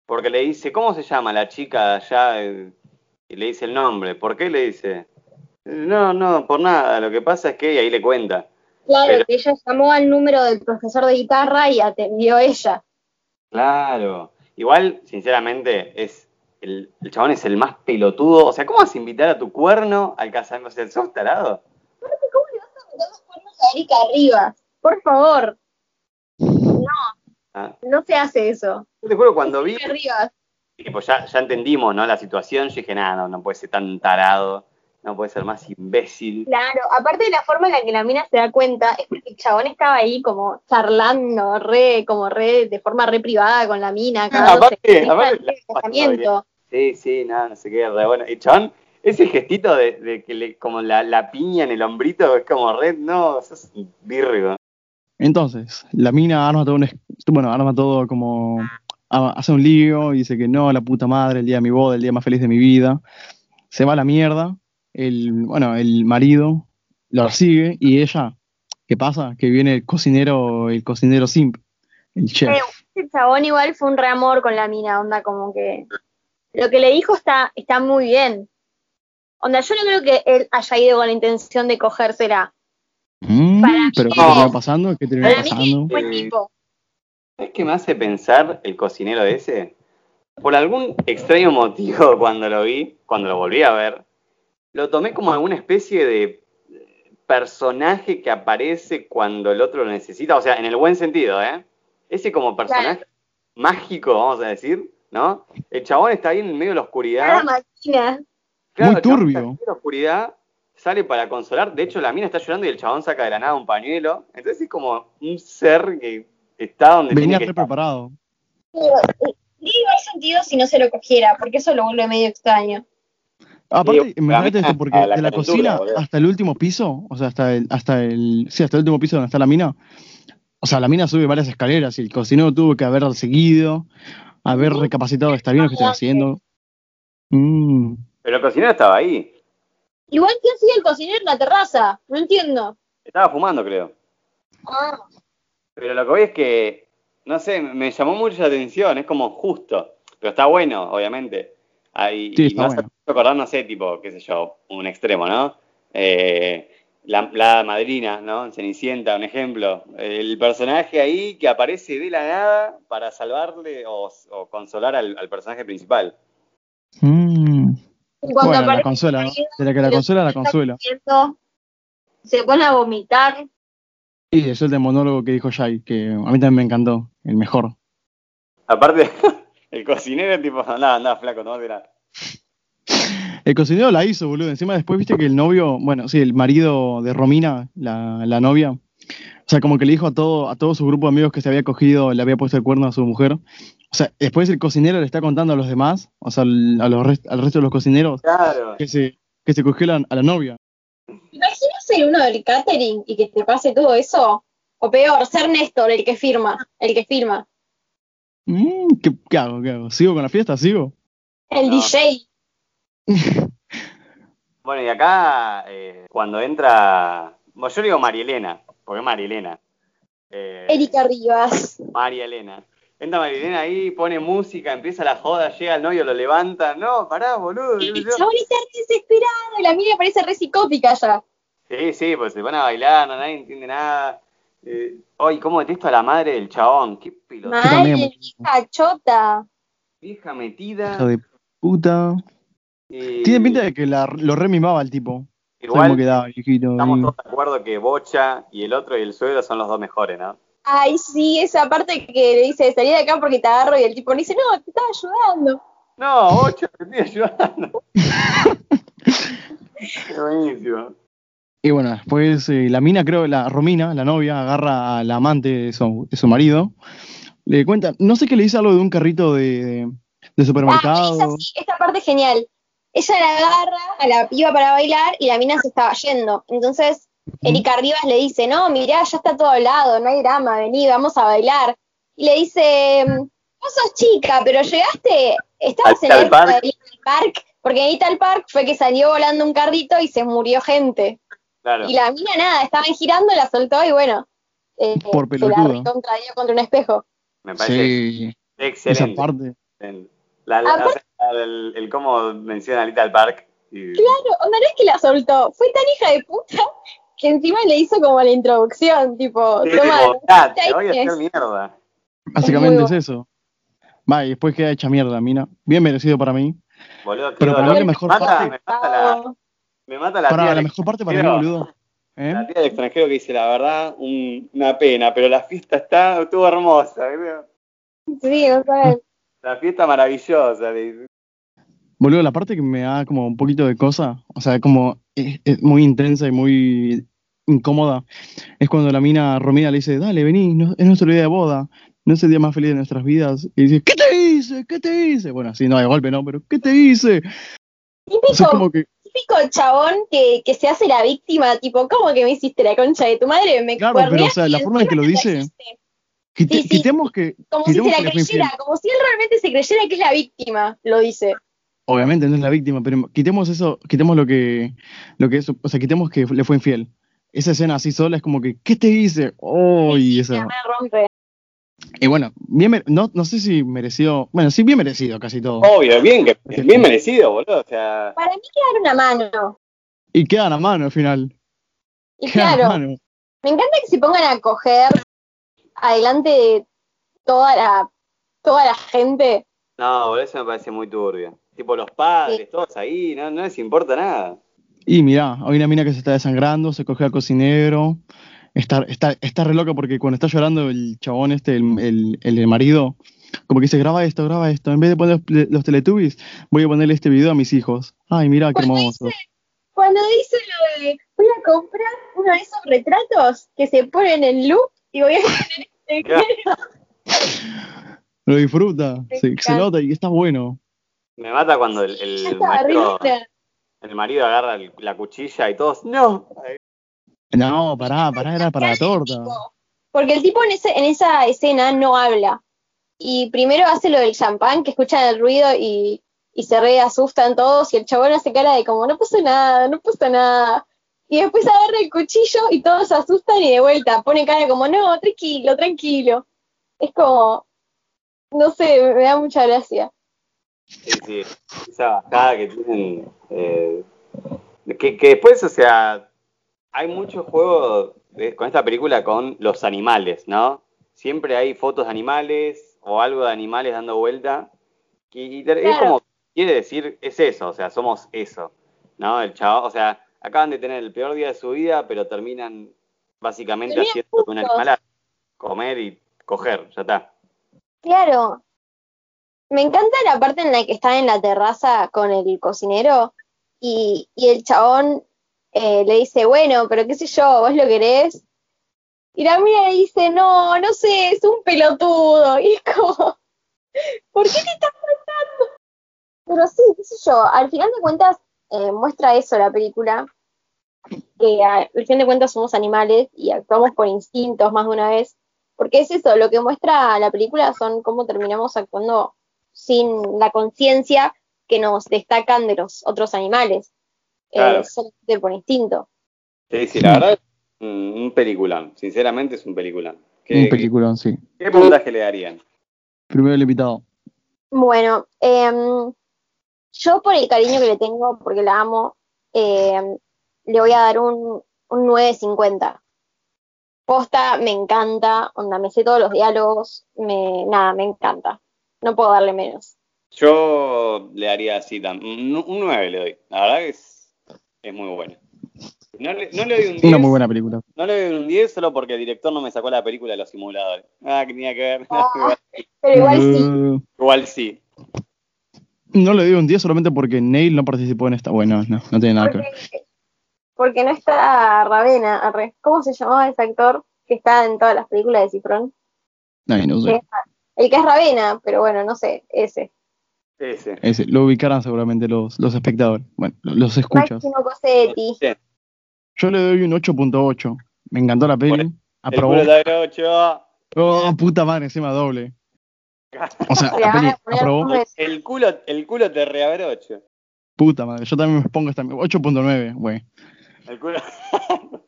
Porque le dice, ¿cómo se llama la chica de allá? Eh, Y le dice el nombre. ¿Por qué le dice? No, no, por nada. Lo que pasa es que, y ahí le cuenta. Claro, Pero- que ella llamó al número del profesor de guitarra y atendió ella. Claro. Igual, sinceramente, es el, el chabón es el más pelotudo. O sea, ¿cómo vas a invitar a tu cuerno al casamiento? O sea, ¿sos tarado? ¿Cómo le vas a meter los cuernos a Erika arriba? Por favor, Ah, no se hace eso. Yo te juro, cuando vi, arriba. tipo, ya, ya entendimos, ¿no? La situación, yo dije, nada, no, no puede ser tan tarado. No puede ser más imbécil. Claro, aparte de la forma en la que la mina se da cuenta, es porque el chabón estaba ahí como charlando, re, como re, de forma re privada con la mina, cagándose Aparte- aparte. Sí, sí, nada, no sé qué, re bueno. Y chabón, ese gestito de, de que le, como la, la piña en el hombrito, es como red, no, sos un virgo. Entonces, la mina arma todo un, es- bueno, arma todo como a- hace un lío y dice que no, la puta madre, el día de mi boda, el día más feliz de mi vida. Se va a la mierda. El, bueno, el marido lo sigue y ella, ¿qué pasa? Que viene el cocinero, el cocinero simp, el chef. Eh, Ese chabón igual fue un re amor con la mina, onda como que lo que le dijo está, está muy bien. Onda, yo no creo que él haya ido con la intención de cogérsela. Mm, mí pero ¿qué no. termina pasando? ¿Qué mí pasando? es buen tipo. ¿Sabes qué me hace pensar el cocinero ese? Por algún extraño motivo, cuando lo vi, cuando lo volví a ver, lo tomé como alguna especie de personaje que aparece cuando el otro lo necesita, o sea, en el buen sentido, ¿eh? Ese como personaje mágico, vamos a decir, ¿no? El chabón está ahí en medio de la oscuridad. Claro, Muy turbio. está en medio de la oscuridad, sale para consolar. De hecho, la mina está llorando y el chabón saca de la nada un pañuelo. Entonces es como un ser que está donde Venía tiene que estar. preparado. Eh, digo, hay sentido si no se lo cogiera, porque eso lo vuelve medio extraño. Aparte, Sí, imagínate esto, porque la de la cocina boludo. hasta el último piso, o sea, hasta el, hasta el, sí, hasta el último piso donde está la mina, o sea, la mina sube varias escaleras y el cocinero tuvo que haber seguido, haber recapacitado, está bien lo que estoy haciendo. Mm, Pero el cocinero estaba ahí. Igual que hacía el cocinero en la terraza, no entiendo. Estaba fumando, creo. Ah, Pero lo que voy es que, no sé, me llamó mucho la atención. Es como justo. Pero está bueno, obviamente. Ahí, Sí, y hace bueno. acordar, no sé, tipo, qué sé yo, un extremo, ¿no? Eh, la, la madrina, ¿no? En Cenicienta, un ejemplo. El personaje ahí que aparece de la nada para salvarle o, o consolar al, al personaje principal. mm. cuando Bueno, la consuela, ¿no? De la que la consuela, la consuela. Se pone a vomitar. Y eso es el monólogo que dijo Jai, que a mí también me encantó, el mejor. Aparte, el cocinero, tipo, nada, anda, flaco, no te nada. El cocinero la hizo, boludo. Encima después viste que el novio, bueno, sí, el marido de Romina, la, la novia, o sea, como que le dijo a todo, a todo su grupo de amigos que se había cogido, le había puesto el cuerno a su mujer. O sea, después el cocinero le está contando a los demás, o sea, al, a los rest- al resto de los cocineros, Claro. que se, que se cogió la- a la novia. ¿Imaginas ser uno del catering y que te pase todo eso? O peor, ser Néstor, el que firma, el que firma. Mm, ¿qué, qué hago? ¿Qué hago? ¿Sigo con la fiesta? ¿Sigo? El No. DJ. Bueno, y acá, eh, cuando entra. Bueno, yo le digo María Elena, porque es María Elena. Eh, Erika Rivas. María Elena. entra Marilena ahí, pone música, empieza la joda, llega el novio, lo levanta. No, pará, boludo. El chabón está desesperado y la mina parece re psicótica ya. Sí, sí, pues se van a bailar, no, nadie entiende nada. Eh, Ay, cómo detesto a la madre del chabón. Qué pelota. Madre, también. hija chota. Vieja metida. Hija de puta. eh, Tiene pinta de que la, lo remimaba el tipo. Igual Sabemos que da, viejito. estamos todos de acuerdo que Bocha y el otro y el suegro son los dos mejores, ¿no? Ay, sí, esa parte que le dice, salí de acá porque te agarro y el tipo le dice, no, te estaba ayudando. No, Bocha, te estoy ayudando. Qué buenísimo. Y bueno, después eh, la mina, creo, la Romina, la novia, agarra a la amante de su, de su marido. Le cuenta, no sé qué le dice algo de un carrito de, de, de Ah, supermercado. esa sí, esta parte es genial. Ella la agarra a la piba para bailar y la mina se estaba yendo. Entonces, Erika Rivas le dice, no, mirá, ya está todo hablado, no hay drama, vení, vamos a bailar. Y le dice, vos sos chica, pero llegaste, estabas en el Park. Park, porque en Little Park fue que salió volando un carrito y se murió gente. Claro. Y la mina nada, estaban girando, la soltó y bueno, eh, Por se la contra un espejo. Me parece Sí, esa excelente. parte. La, la- Aparte- o sea, el, el cómo menciona a Little Park. Y, Claro, onda no es que la soltó, fue tan hija de puta que encima le hizo como la introducción, tipo, Sí, toma, tipo, "Ah, te ahí voy a hacer tenés". mierda. Básicamente es, eso. Va, y después queda hecha mierda, mina. Bien merecido para mí. Boludo, Pero para mí la mejor me mata, parte- me mata la, me mata la Para tía la mejor parte para mí, boludo. ¿Eh? La tía del extranjero que dice, la verdad, un- una pena, pero la fiesta está, estuvo hermosa. creo. sí, o sea, La fiesta maravillosa. le dice. Boludo, la parte que me da como un poquito de cosa, o sea, como es, es muy intensa y muy incómoda, es cuando la mina Romina le dice, dale, vení, no- es nuestro día de boda, no es el día más feliz de nuestras vidas. Y dice, ¿qué te hice? ¿Qué te hice? Bueno, así no de golpe, no, pero ¿qué te hice? O sea, típico, como que, típico chabón que, que se hace la víctima, tipo, ¿cómo que me hiciste la concha de tu madre? Me Claro, pero, o sea, la forma en que lo dice, me trajiste". quite- Sí, sí. quitemos que, Como si se la creyera, como si él realmente se creyera que es la víctima, lo dice. Obviamente no es la víctima, pero quitemos eso, quitemos lo que, lo que es, o sea, quitemos que le fue infiel. Esa escena así sola es como que, ¿qué te hice? Oh, y esa. me rompe. Y bueno, bien, no, no sé si mereció, bueno, sí, bien merecido casi todo. Obvio, bien, que, bien merecido, boludo. O sea, Para mí quedar una mano. Y quedan a mano al final. Y Quedan a claro, mano. Me encanta que se pongan a coger adelante de toda la, toda la gente. no, boludo, eso me parece muy turbio. Tipo, los padres, Sí. todos ahí, no, no les importa nada. Y mirá, hay una mina que se está desangrando, se coge al cocinero. Está, está, está re loca porque cuando está llorando el chabón este, el, el, el marido, como que dice, graba esto, graba esto. En vez de poner los, los Teletubbies, voy a ponerle este video a mis hijos. Ay, mira, qué Cuando hermoso. dice, cuando dice lo de voy a comprar uno de esos retratos que se ponen en loop y voy a poner este. Lo disfruta, se, se nota y está bueno. Me mata cuando el, el linda. el marido agarra el- la cuchilla y todos, no. No, pará, pará, era para la torta. Porque el tipo en, ese, en esa escena no habla. Y primero hace lo del champán, que escuchan el ruido y, y se re asustan todos. Y el chabón hace cara de como, no pasó nada, no pasó nada. Y después agarra el cuchillo y todos se asustan y de vuelta pone cara como, no, tranquilo, tranquilo. Es como, no sé, me da mucha gracia. Sí, sí, esa bajada que tienen. eh, que, que después, o sea, hay mucho juego de- con esta película con los animales, ¿no? Siempre hay fotos de animales o algo de animales dando vuelta. Y, es como, quiere decir, es eso, o sea, somos eso, ¿no? El chavo, o sea, acaban de tener el peor día de su vida, pero terminan básicamente haciendo que un animal comer y coger, ya está. Claro. Me encanta la parte en la que está en la terraza con el cocinero y, y el chabón eh, le dice, bueno, pero qué sé yo, vos lo querés. Y la mina le dice, no, no sé, es un pelotudo. Y es como, ¿por qué te estás tratando? Pero sí, qué sé yo, al final de cuentas eh, muestra eso la película, que al final de cuentas somos animales y actuamos por instintos más de una vez. Porque es eso, lo que muestra la película son cómo terminamos actuando sin la conciencia que nos destacan de los otros animales, eh, Claro. solamente por instinto. Sí, sí, la verdad, un, un peliculón, sinceramente es un peliculón. ¿Qué, Un peliculón, sí. ¿Qué puntaje le darían? Primero el invitado. Bueno, em, yo por el cariño que le tengo, porque la amo, em, le voy a dar un, un 9.50. Posta, me encanta, onda, me sé todos los diálogos, me, nada, me encanta. No puedo darle menos. Yo le daría así, un, un 9 le doy. La verdad que es, es muy bueno. No le, no le doy un 10. Una muy buena película. No le doy un 10 solo porque el director no me sacó la película de los simuladores. Ah, que tenía que ver. Ah. Pero igual sí. Eh, Igual sí. no le doy un 10 solamente porque Neil no participó en esta. Bueno, no, no tiene nada que ver. Porque, no está Ravena. arre. ¿Cómo se llamaba ese actor que está en todas las películas de Cifrón? Ay, no sé. El que es Ravena, pero bueno, no sé, ese. Ese. Ese, lo ubicarán seguramente los, los espectadores. Bueno, los escuchas. Máximo Cosetti. Bien. Yo le doy un 8.8. Me encantó la peli. El Aprobó. culo de 8. Oh, puta madre, encima doble. O sea, la peli aprobó. El culo, el culo te reabrocho. Puta madre. Yo también me pongo esta. 8.9, güey. El culo,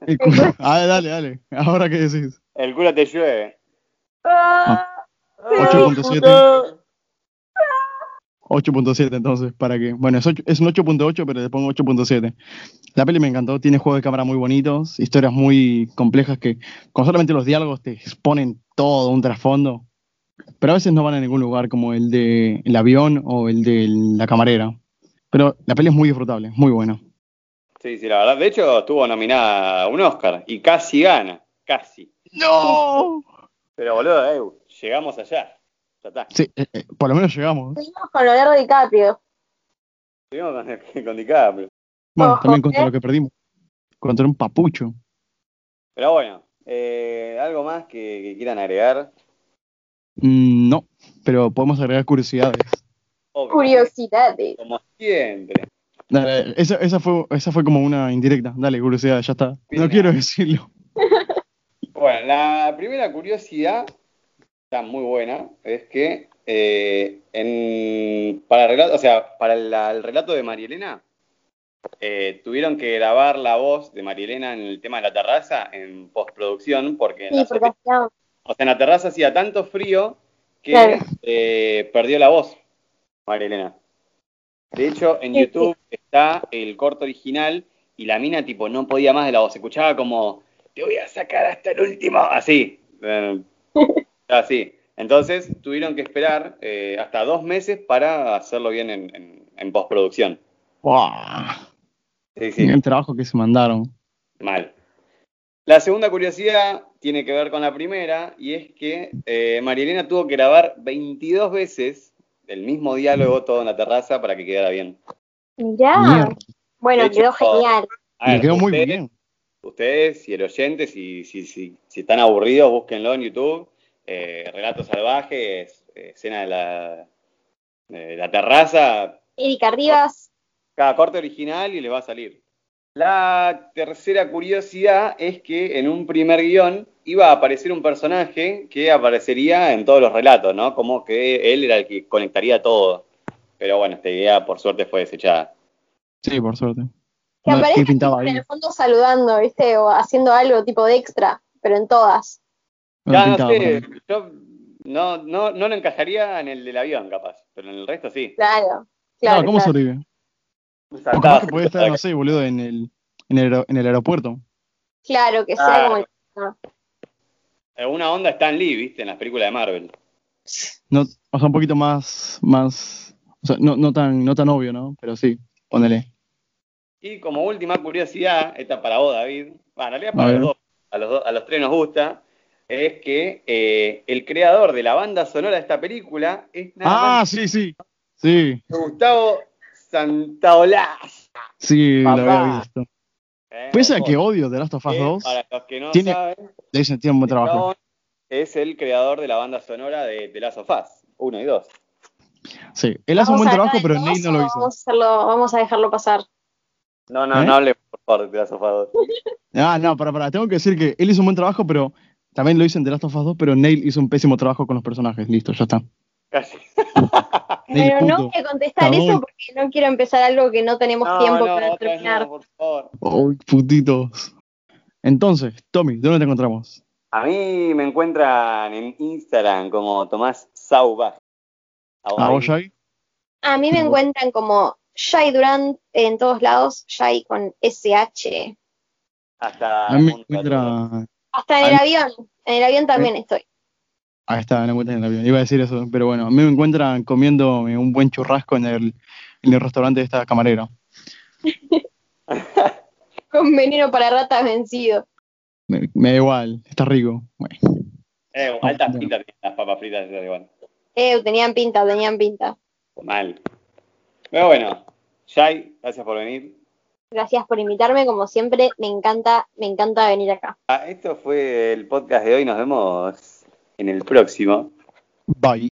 El culo. A ver, dale, dale. Ahora qué decís. el culo te llueve. Ah, 8.7. 8.7 entonces, ¿para qué? Bueno, es, un 8.8, pero le pongo 8.7. La peli me encantó, tiene juegos de cámara muy bonitos, historias muy complejas que con solamente los diálogos te exponen todo un trasfondo, pero a veces no van a ningún lugar como el de el avión o el de la camarera. Pero la peli es muy disfrutable, muy buena. Sí, sí, la verdad. De hecho, estuvo nominada a un Oscar y casi gana. Casi. ¡No! Pero boludo, eh, llegamos allá. Ya está. Sí, eh, eh, por lo menos llegamos. Seguimos con Leonardo DiCaprio. Seguimos con, con DiCaprio. Bueno, Ojo, también contra ¿eh? lo que perdimos. Contra un papucho. Pero bueno, eh, ¿algo más que, que quieran agregar? Mm, no, pero podemos agregar curiosidades. Obvio, Curiosidades. Como siempre. Dale, esa, esa, fue, esa fue como una indirecta. Dale, curiosidad, ya está. Bien. No quiero decirlo. Bueno, la primera curiosidad, está muy buena, es que eh, en, para, el relato, o sea, para la- el relato de María Elena, eh, tuvieron que grabar la voz de María Elena en el tema de la terraza en postproducción, porque en, Sí, la, porque o sea, en la terraza hacía tanto frío que Claro. eh, perdió la voz María Elena. De hecho, en Sí, YouTube está el corto original y la mina tipo no podía más de la voz, se escuchaba como te voy a sacar hasta el último, así, así. Entonces tuvieron que esperar eh, hasta dos meses para hacerlo bien en, en- en postproducción. ¡Buah! Sí, sí. El trabajo que se mandaron. Mal. La segunda curiosidad tiene que ver con la primera, y es que eh, María Elena tuvo que grabar 22 veces el mismo diálogo todo en la terraza para que quedara bien. Mirá. Bueno, hecho, quedó genial. Ver, quedó muy ustedes- bien. Ustedes y el oyente, si, si, si, si están aburridos, búsquenlo en YouTube. Eh, Relatos salvajes, eh, escena de la, de la terraza, Erika Rivas. cada corte original y les va a salir. La tercera curiosidad es que en un primer guion iba a aparecer un personaje que aparecería en todos los relatos, ¿no? Como que él era el que conectaría todo. Pero bueno, esta idea por suerte fue desechada. Sí, por suerte. Que No, aparezca ¿Qué pintaba en el fondo saludando, ¿viste? O haciendo algo tipo de extra, pero en todas. No Ya no sé, yo no, no, no lo encajaría en el del avión, capaz, pero en el resto sí. Claro. Claro, ¿cómo claro. sobrevive? O Saltaba, capaz que puede estar, no sé, boludo, en el, en el, en el aeropuerto. Claro, que sea Ah. como el- Alguna onda Stan Lee, ¿viste? En las películas de Marvel. No, o sea, un poquito más, más, o sea, no, no tan, no tan obvio, ¿no? Pero sí, ponele. Y como última curiosidad, esta para vos, David, bueno, en realidad para los dos, a los, dos- a los tres nos gusta, es que eh, el creador de la banda sonora de esta película es nada Ah, más sí, sí. Sí, Gustavo Santaolaz. sí, lo había visto. ¿eh? Pese a que odio The Last of Us que 2, Para los que no tiene- saben, le dicen tiene un buen el trabajo. es el creador de la banda sonora de The Last of Us 1 y 2. Sí, él hace un Vamos buen trabajo, pero el Neil no lo hizo. Vamos a, hacerlo, vamos a dejarlo pasar. No, no, ¿Eh? no hable por favor de The Last of Us 2. Ah, no, para, para, tengo que decir que él hizo un buen trabajo, pero también lo hizo en The Last of Us 2, pero Neil hizo un pésimo trabajo con los personajes. Listo, ya está. Casi. Neil, Pero no voy a contestar eso porque no quiero empezar algo que no tenemos No, tiempo no, para terminar. no, por favor. Oh, putitos. Entonces, Tommy, ¿dónde te encontramos? A mí me encuentran en Instagram como Tomás Sauva. ¿A vos, Jai? A mí me encuentran como Jai Durant en todos lados, Jai con SH. Hasta A mí me Montato. Hasta en el avión, en el avión también estoy. Ahí está, no encuentran en el avión. Iba a decir eso, pero bueno, a mí me encuentran comiendo un buen churrasco en el, en el restaurante de esta camarera. Con veneno para ratas vencido. Me, me da igual, está rico. Bueno, Eh, Ah, altas bueno. pintas las papas fritas esas igual. Eh, tenían pinta, tenían pinta. Mal. Pero bueno, Jai, gracias por venir. Gracias por invitarme, como siempre, me encanta, me encanta venir acá. Ah, esto fue el podcast de hoy, nos vemos en el próximo. bye.